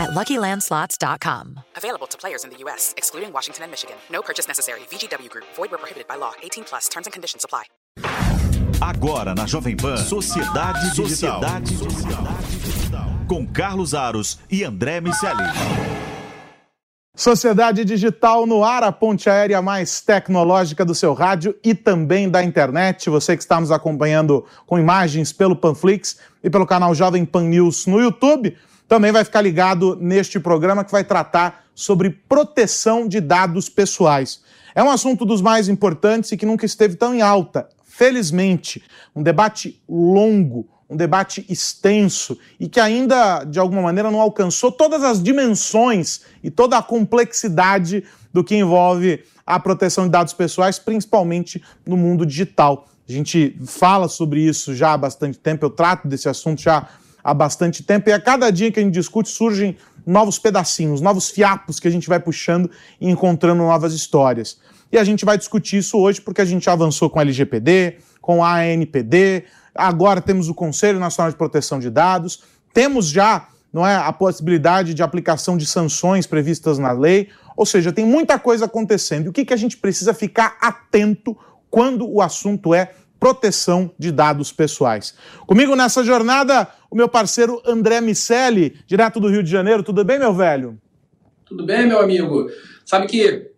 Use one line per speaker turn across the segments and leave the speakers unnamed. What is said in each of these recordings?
at LuckyLandSlots.com.
Available to players in the U.S., excluding Washington and Michigan. No purchase necessary. VGW Group. Void where prohibited by law. 18 plus. Terms and conditions apply.
Agora na Jovem Pan, Sociedade, Sociedade Digital. Com Carlos Aros e André Miceli.
Sociedade Digital no ar, a ponte aérea mais tecnológica do seu rádio e também da internet. Você que está nos acompanhando com imagens pelo Panflix e pelo canal Jovem Pan News no YouTube, também vai ficar ligado neste programa que vai tratar sobre proteção de dados pessoais. É um assunto dos mais importantes e que nunca esteve tão em alta. Felizmente, um debate longo, um debate extenso e que ainda, de alguma maneira, não alcançou todas as dimensões e toda a complexidade do que envolve a proteção de dados pessoais, principalmente no mundo digital. A gente fala sobre isso já há bastante tempo, eu trato desse assunto já há bastante tempo e a cada dia que a gente discute surgem novos pedacinhos, novos fiapos que a gente vai puxando e encontrando novas histórias. E a gente vai discutir isso hoje porque a gente avançou com a LGPD, com a ANPD, agora temos o Conselho Nacional de Proteção de Dados, temos já não é, a possibilidade de aplicação de sanções previstas na lei, ou seja, tem muita coisa acontecendo. E o que, que a gente precisa ficar atento quando o assunto é proteção de dados pessoais. Comigo nessa jornada, o meu parceiro André Miceli, direto do Rio de Janeiro. Tudo bem, meu velho?
Tudo bem, meu amigo. Sabe que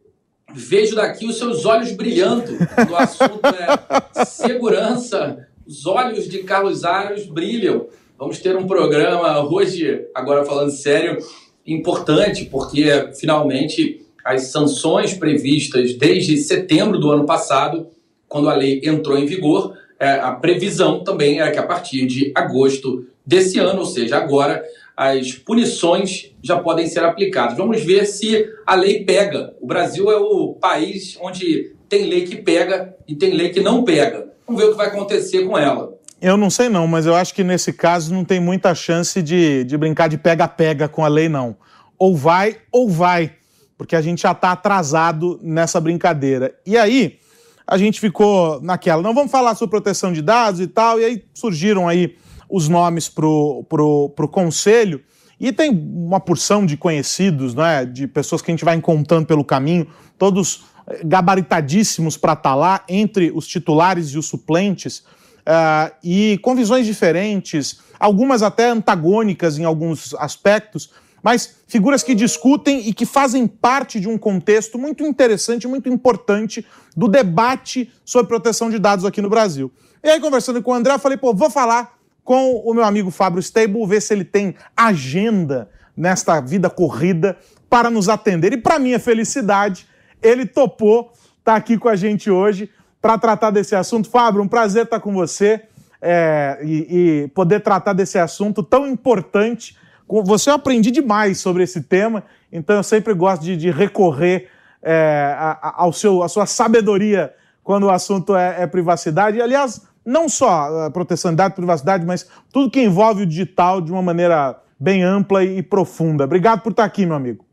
vejo daqui os seus olhos brilhando no assunto é segurança. Os olhos de Carlos Aros brilham. Vamos ter um programa hoje, agora falando sério, importante, porque finalmente as sanções previstas desde setembro do ano passado, quando a lei entrou em vigor, é, a previsão também era que a partir de agosto desse ano, ou seja, agora, as punições já podem ser aplicadas. Vamos ver se a lei pega. O Brasil é o país onde tem lei que pega e tem lei que não pega. Vamos ver o que vai acontecer com ela.
Eu não sei não, mas eu acho que nesse caso não tem muita chance de, de brincar de pega-pega com a lei, não. Ou vai, ou vai, porque a gente já está atrasado nessa brincadeira. E aí, a gente ficou naquela, não vamos falar sobre proteção de dados e tal, e aí surgiram aí os nomes pro, pro conselho, e tem uma porção de conhecidos, é, de pessoas que a gente vai encontrando pelo caminho, todos gabaritadíssimos para estar tá lá, entre os titulares e os suplentes, uh, e com visões diferentes, algumas até antagônicas em alguns aspectos, mas figuras que discutem e que fazem parte de um contexto muito interessante, muito importante do debate sobre proteção de dados aqui no Brasil. E aí, conversando com o André, eu falei, pô, vou falar com o meu amigo Fábio Stable, ver se ele tem agenda nesta vida corrida para nos atender. E para minha felicidade, ele topou estar tá aqui com a gente hoje para tratar desse assunto. Fábio, um prazer estar com você é, e, e, poder tratar desse assunto tão importante. Você eu aprendi demais sobre esse tema, então eu sempre gosto de, de recorrer é, ao seu, à sua sabedoria quando o assunto é, é privacidade. E, aliás, não só proteção de dados, privacidade, mas tudo que envolve o digital de uma maneira bem ampla e profunda. Obrigado por estar aqui, meu amigo.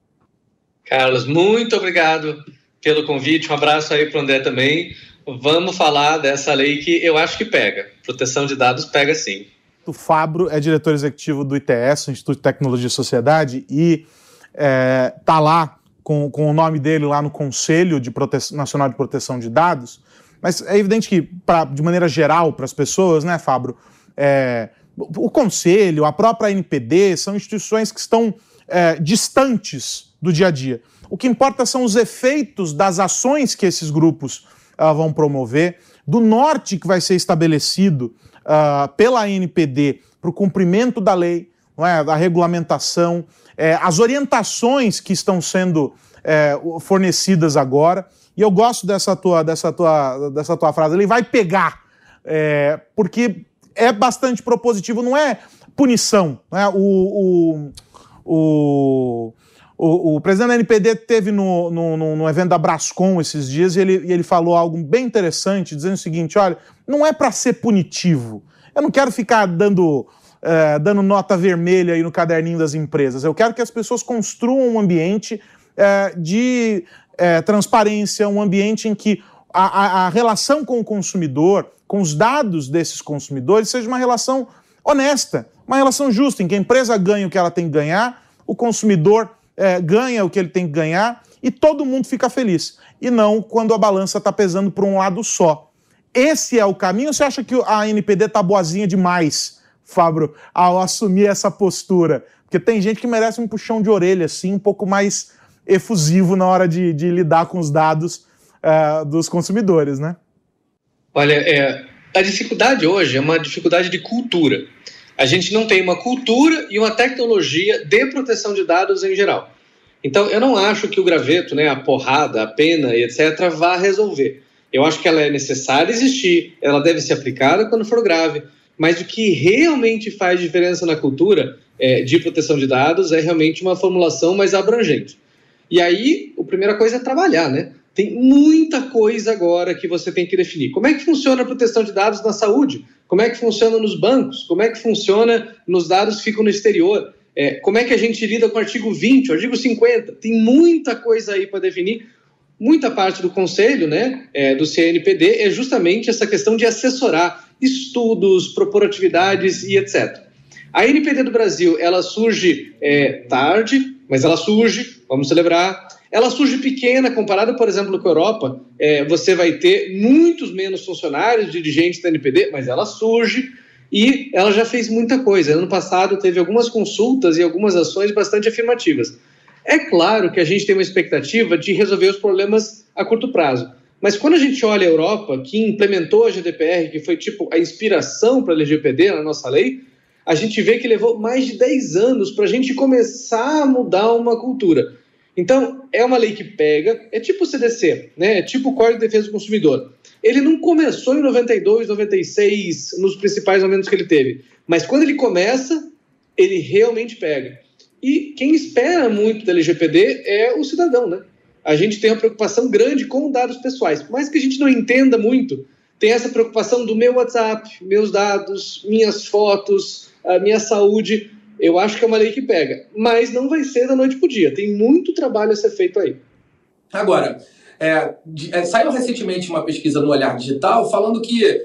Carlos, muito obrigado pelo convite. Um abraço aí para o André também. Vamos falar dessa lei que eu acho que pega. Proteção de dados pega sim.
O Fabro é diretor executivo do ITS, Instituto de Tecnologia e Sociedade, e está é, tá lá com, com, o nome dele lá no Conselho de Prote... Nacional de Proteção de Dados. Mas é evidente que, pra, de maneira geral, para as pessoas, né, Fabro, é, o Conselho, a própria NPD, são instituições que estão é, distantes do dia a dia. O que importa são os efeitos das ações que esses grupos uh, vão promover, do norte que vai ser estabelecido uh, pela NPD para o cumprimento da lei, não é? da regulamentação, é, as orientações que estão sendo é, fornecidas agora. E eu gosto dessa tua, dessa tua, dessa tua frase. Ele vai pegar, é, porque é bastante propositivo, não é punição. Não é? O, o, o, O, o presidente da NPD teve no, no, no, no, evento da Brascom esses dias e ele, e ele falou algo bem interessante, dizendo o seguinte: olha, não é para ser punitivo. Eu não quero ficar dando, é, dando nota vermelha aí no caderninho das empresas. Eu quero que as pessoas construam um ambiente é, de é, transparência, um ambiente em que a, a, a relação com o consumidor, com os dados desses consumidores, seja uma relação honesta, uma relação justa, em que a empresa ganha o que ela tem que ganhar, o consumidor é, ganha o que ele tem que ganhar e todo mundo fica feliz. E não quando a balança está pesando para um lado só. Esse é o caminho? Você acha que a NPD está boazinha demais, Fabro, ao assumir essa postura? Porque tem gente que merece um puxão de orelha, assim, um pouco mais efusivo na hora de, de lidar com os dados uh, dos consumidores, né?
Olha, é, a dificuldade hoje é uma dificuldade de cultura a gente não tem uma cultura e uma tecnologia de proteção de dados em geral. Então, eu não acho que o graveto, né, a porrada, a pena e etc., vá resolver. Eu acho que ela é necessária existir, ela deve ser aplicada quando for grave, mas o que realmente faz diferença na cultura é, de proteção de dados é realmente uma formulação mais abrangente. E aí, a primeira coisa é trabalhar, né? Tem muita coisa agora que você tem que definir. Como é que funciona a proteção de dados na saúde? Como é que funciona nos bancos? Como é que funciona nos dados que ficam no exterior? É, como é que a gente lida com o artigo 20, o artigo 50? Tem muita coisa aí para definir. Muita parte do conselho né, é, do CNPD é justamente essa questão de assessorar estudos, propor atividades e etc. A NPD do Brasil, ela surge é, tarde, mas ela surge, vamos celebrar. Ela surge pequena, comparada, por exemplo, com a Europa. É, você vai ter muitos menos funcionários, dirigentes da NPD, mas ela surge e ela já fez muita coisa. Ano passado teve algumas consultas e algumas ações bastante afirmativas. É claro que a gente tem uma expectativa de resolver os problemas a curto prazo. Mas quando a gente olha a Europa, que implementou a GDPR, que foi tipo a inspiração para a LGPD na nossa lei, a gente vê que levou mais de 10 anos para a gente começar a mudar uma cultura. Então, é uma lei que pega, é tipo o CDC, né? é tipo o Código de Defesa do Consumidor. Ele não começou em 92, 96, nos principais momentos que ele teve, mas quando ele começa, ele realmente pega. E quem espera muito da LGPD é o cidadão, né? A gente tem uma preocupação grande com dados pessoais, mas que a gente não entenda muito, tem essa preocupação do meu WhatsApp, meus dados, minhas fotos, a minha saúde eu acho que é uma lei que pega. Mas não vai ser da noite para o dia. Tem muito trabalho a ser feito aí.
Agora, é, é, saiu recentemente uma pesquisa no Olhar Digital falando que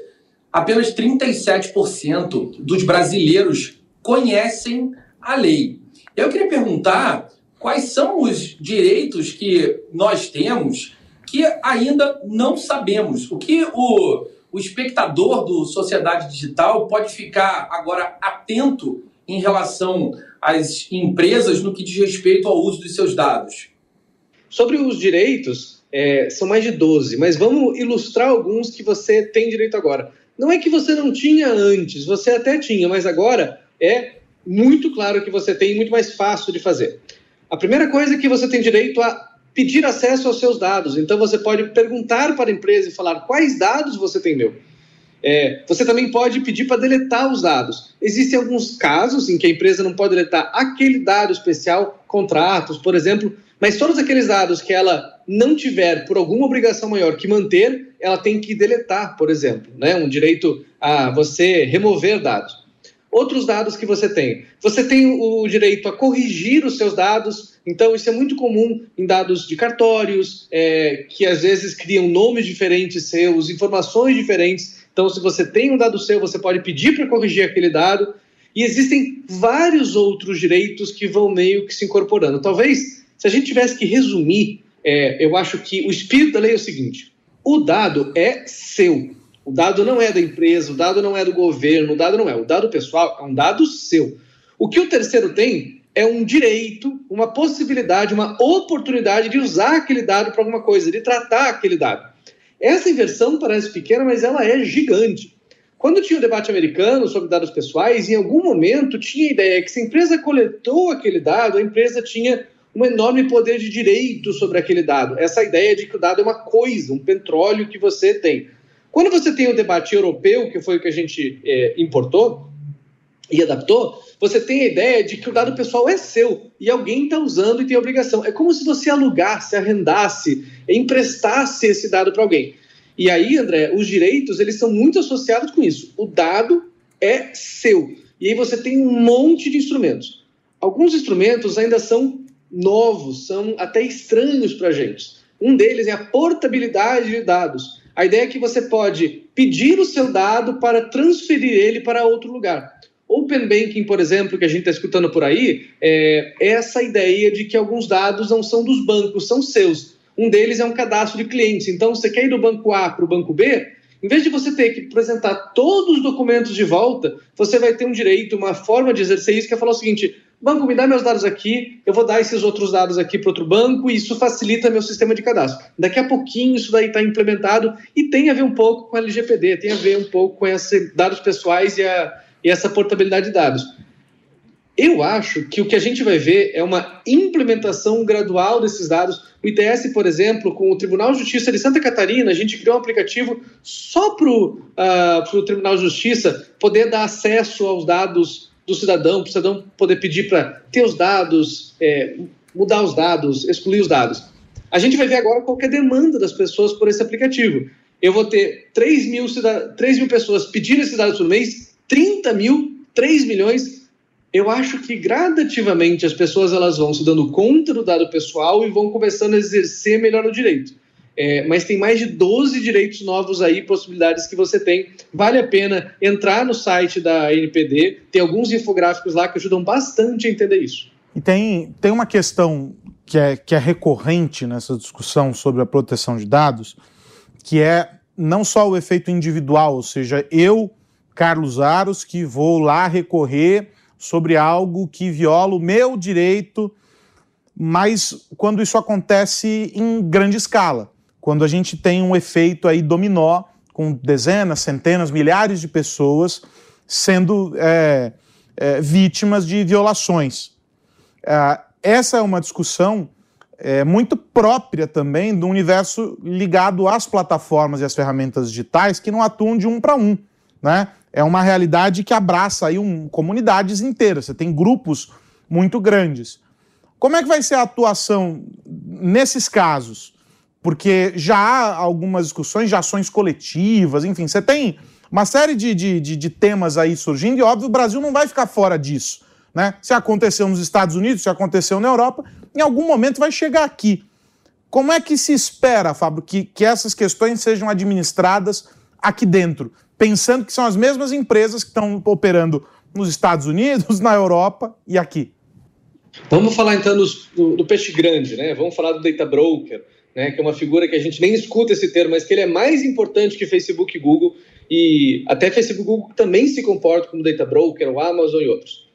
apenas 37% dos brasileiros conhecem a lei. Eu queria perguntar quais são os direitos que nós temos que ainda não sabemos. O que o, o espectador do Sociedade Digital pode ficar agora atento em relação às empresas no que diz respeito ao uso dos seus dados?
Sobre os direitos, é, são mais de 12, mas vamos ilustrar alguns que você tem direito agora. Não é que você não tinha antes, você até tinha, mas agora é muito claro que você tem muito mais fácil de fazer. A primeira coisa é que você tem direito a pedir acesso aos seus dados. Então você pode perguntar para a empresa e falar quais dados você tem meu. É, você também pode pedir para deletar os dados. Existem alguns casos em que a empresa não pode deletar aquele dado especial, contratos, por exemplo, mas todos aqueles dados que ela não tiver por alguma obrigação maior que manter, ela tem que deletar, por exemplo, né? um direito a você remover dados. Outros dados que você tem. Você tem o direito a corrigir os seus dados, então isso é muito comum em dados de cartórios, é, que às vezes criam nomes diferentes seus, informações diferentes. Então, se você tem um dado seu, você pode pedir para corrigir aquele dado. E existem vários outros direitos que vão meio que se incorporando. Talvez, se a gente tivesse que resumir, é, eu acho que o espírito da lei é o seguinte: o dado é seu. O dado não é da empresa, o dado não é do governo, o dado não é. O dado pessoal é um dado seu. O que o terceiro tem é um direito, uma possibilidade, uma oportunidade de usar aquele dado para alguma coisa, de tratar aquele dado. Essa inversão parece pequena, mas ela é gigante. Quando tinha o debate americano sobre dados pessoais, em algum momento tinha a ideia que se a empresa coletou aquele dado, a empresa tinha um enorme poder de direito sobre aquele dado. Essa ideia de que o dado é uma coisa, um petróleo que você tem. Quando você tem o debate europeu, que foi o que a gente é, importou, e adaptou, você tem a ideia de que o dado pessoal é seu e alguém está usando e tem obrigação. É como se você alugasse, arrendasse, emprestasse esse dado para alguém. E aí, André, os direitos eles são muito associados com isso. O dado é seu. E aí você tem um monte de instrumentos. Alguns instrumentos ainda são novos, são até estranhos para a gente. Um deles é a portabilidade de dados. A ideia é que você pode pedir o seu dado para transferir ele para outro lugar. Open Banking, por exemplo, que a gente está escutando por aí, é essa ideia de que alguns dados não são dos bancos, são seus. Um deles é um cadastro de clientes. Então, você quer ir do banco A para o banco B, em vez de você ter que apresentar todos os documentos de volta, você vai ter um direito, uma forma de exercer isso, que é falar o seguinte: banco, me dá meus dados aqui, eu vou dar esses outros dados aqui para outro banco e isso facilita meu sistema de cadastro. Daqui a pouquinho isso daí está implementado e tem a ver um pouco com a LGPD, tem a ver um pouco com esses dados pessoais e a e essa portabilidade de dados. Eu acho que o que a gente vai ver é uma implementação gradual desses dados. O ITS, por exemplo, com o Tribunal de Justiça de Santa Catarina, a gente criou um aplicativo só para o uh, ah, Tribunal de Justiça poder dar acesso aos dados do cidadão, para o cidadão poder pedir para ter os dados, é, mudar os dados, excluir os dados. A gente vai ver agora qual é a demanda das pessoas por esse aplicativo. Eu vou ter 3 mil, 3 mil pessoas pedindo esses dados por mês, 30 mil, 3 milhões. Eu acho que gradativamente as pessoas elas vão se dando conta do dado pessoal e vão começando a exercer melhor o direito. É, mas tem mais de 12 direitos novos aí, possibilidades que você tem. Vale a pena entrar no site da NPD, tem alguns infográficos lá que ajudam bastante a entender isso.
E tem, tem uma questão que é, que é recorrente nessa discussão sobre a proteção de dados, que é não só o efeito individual, ou seja, eu Carlos Aros, que vou lá recorrer sobre algo que viola o meu direito, mas quando isso acontece em grande escala, quando a gente tem um efeito aí dominó, com dezenas, centenas, milhares de pessoas sendo é, é, vítimas de violações. É, essa é uma discussão é, muito própria também do universo ligado às plataformas e às ferramentas digitais que não atuam de um para um. Né? é uma realidade que abraça aí um, comunidades inteiras. Você tem grupos muito grandes. Como é que vai ser a atuação nesses casos? Porque já há algumas discussões de ações coletivas, enfim, você tem uma série de, de, de, de temas aí surgindo e, óbvio, o Brasil não vai ficar fora disso. Né? Se aconteceu nos Estados Unidos, se aconteceu na Europa, em algum momento vai chegar aqui. Como é que se espera, Fábio, que, que essas questões sejam administradas aqui dentro? pensando que são as mesmas empresas que estão operando nos Estados Unidos, na Europa e aqui.
Vamos falar então do, do, peixe grande, né? Vamos falar do data broker, né? Que é uma figura que a gente nem escuta esse termo, mas que ele é mais importante que Facebook e Google e até Facebook e Google também se comportam como data broker, o Amazon e outros.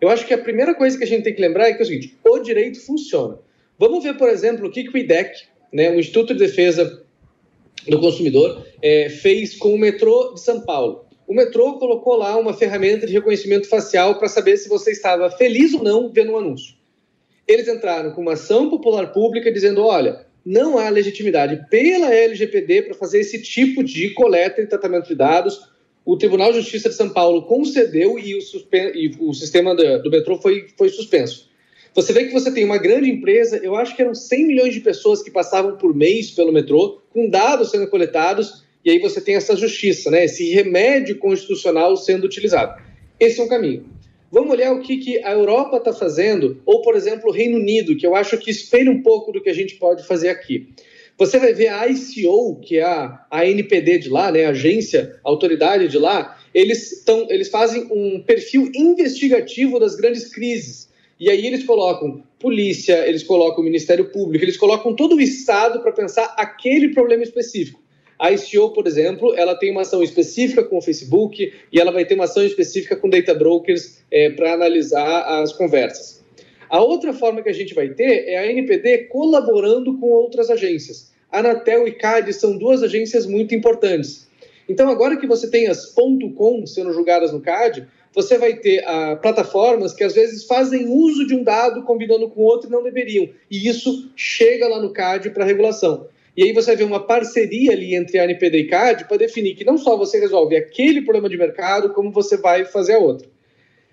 Eu acho que a primeira coisa que a gente tem que lembrar é que é o seguinte: o direito funciona. Vamos ver, por exemplo, o que, que o IDEC, né, o Instituto de Defesa do consumidor é, fez com o metrô de São Paulo. O metrô colocou lá uma ferramenta de reconhecimento facial para saber se você estava feliz ou não vendo um anúncio. Eles entraram com uma ação popular pública dizendo: olha, não há legitimidade pela LGPD para fazer esse tipo de coleta e tratamento de dados. O Tribunal de Justiça de São Paulo concedeu e o, e o sistema do, do metrô foi, foi suspenso. Você vê que você tem uma grande empresa, eu acho que eram 100 milhões de pessoas que passavam por mês pelo metrô, com dados sendo coletados, e aí você tem essa justiça, né? esse remédio constitucional sendo utilizado. Esse é um caminho. Vamos olhar o que, que a Europa está fazendo, ou, por exemplo, o Reino Unido, que eu acho que espelha um pouco do que a gente pode fazer aqui. Você vai ver a ICO, que é a, a NPD de lá, né, a agência, a autoridade de lá, eles, tão, eles fazem um perfil investigativo das grandes crises. E aí eles colocam polícia, eles colocam o Ministério Público, eles colocam todo o Estado para pensar aquele problema específico. A ICO, por exemplo, ela tem uma ação específica com o Facebook e ela vai ter uma ação específica com data brokers é, para analisar as conversas. A outra forma que a gente vai ter é a NPD colaborando com outras agências. A Anatel e CAD são duas agências muito importantes. Então, agora que você tem as .com sendo julgadas no CAD, você vai ter ah, plataformas que às vezes fazem uso de um dado combinando com outro e não deveriam. E isso chega lá no CAD para regulação. E aí você ver uma parceria ali entre a NPD e CAD para definir que não só você resolve aquele problema de mercado, como você vai fazer a outra.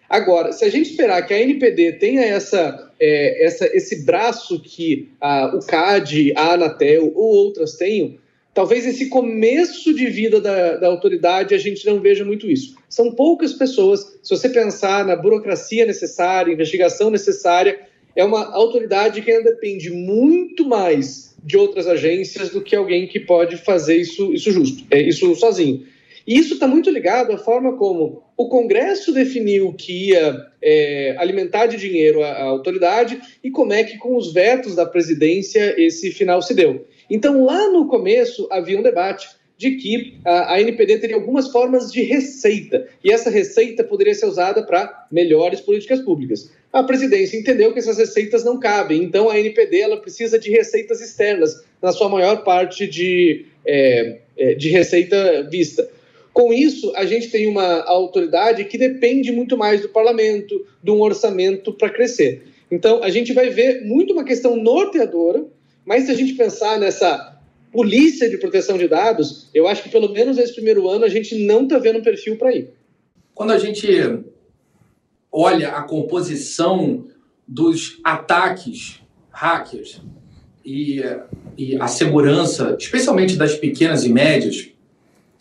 Agora, se a gente esperar que a NPD tenha essa, é, essa, esse braço que a, o CAD, a Anatel ou outras tenham, talvez esse começo de vida da, da, autoridade a gente não veja muito isso. São poucas pessoas, se você pensar na burocracia necessária, investigação necessária, é uma autoridade que ainda depende muito mais de outras agências do que alguém que pode fazer isso, isso justo, é, isso sozinho. E isso está muito ligado à forma como o Congresso definiu que ia é, alimentar de dinheiro a, a autoridade e como é que, com os vetos da presidência, esse final se deu. Então, lá no começo, havia um debate de que a, a NPD teria algumas formas de receita, e essa receita poderia ser usada para melhores políticas públicas. A presidência entendeu que essas receitas não cabem, então a NPD ela precisa de receitas externas, na sua maior parte de, é, é de receita vista. Com isso, a gente tem uma autoridade que depende muito mais do parlamento, de um orçamento para crescer. Então, a gente vai ver muito uma questão norteadora, mas se a gente pensar nessa polícia de proteção de dados, eu acho que pelo menos nesse primeiro ano a gente não está vendo um perfil para ir.
Quando a gente olha a composição dos ataques hackers e, e a segurança, especialmente das pequenas e médias,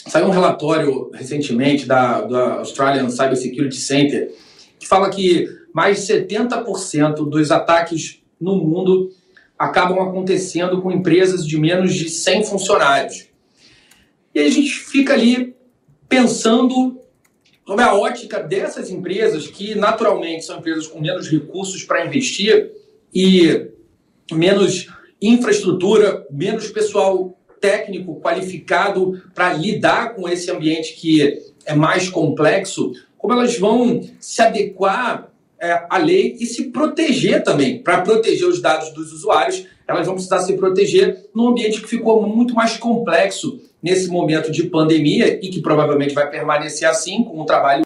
Saiu um relatório recentemente da, da Australian Cybersecurity Center que fala que mais de 70% dos ataques no mundo acabam acontecendo com empresas de menos de 100 funcionários. E a gente fica ali pensando sobre a ótica dessas empresas, que naturalmente são empresas com menos recursos para investir e menos infraestrutura, menos pessoal técnico qualificado para lidar com esse ambiente que é mais complexo, como elas vão se adequar é, à lei e se proteger também. Para proteger os dados dos usuários, elas vão precisar se proteger num ambiente que ficou muito mais complexo nesse momento de pandemia e que provavelmente vai permanecer assim, com o trabalho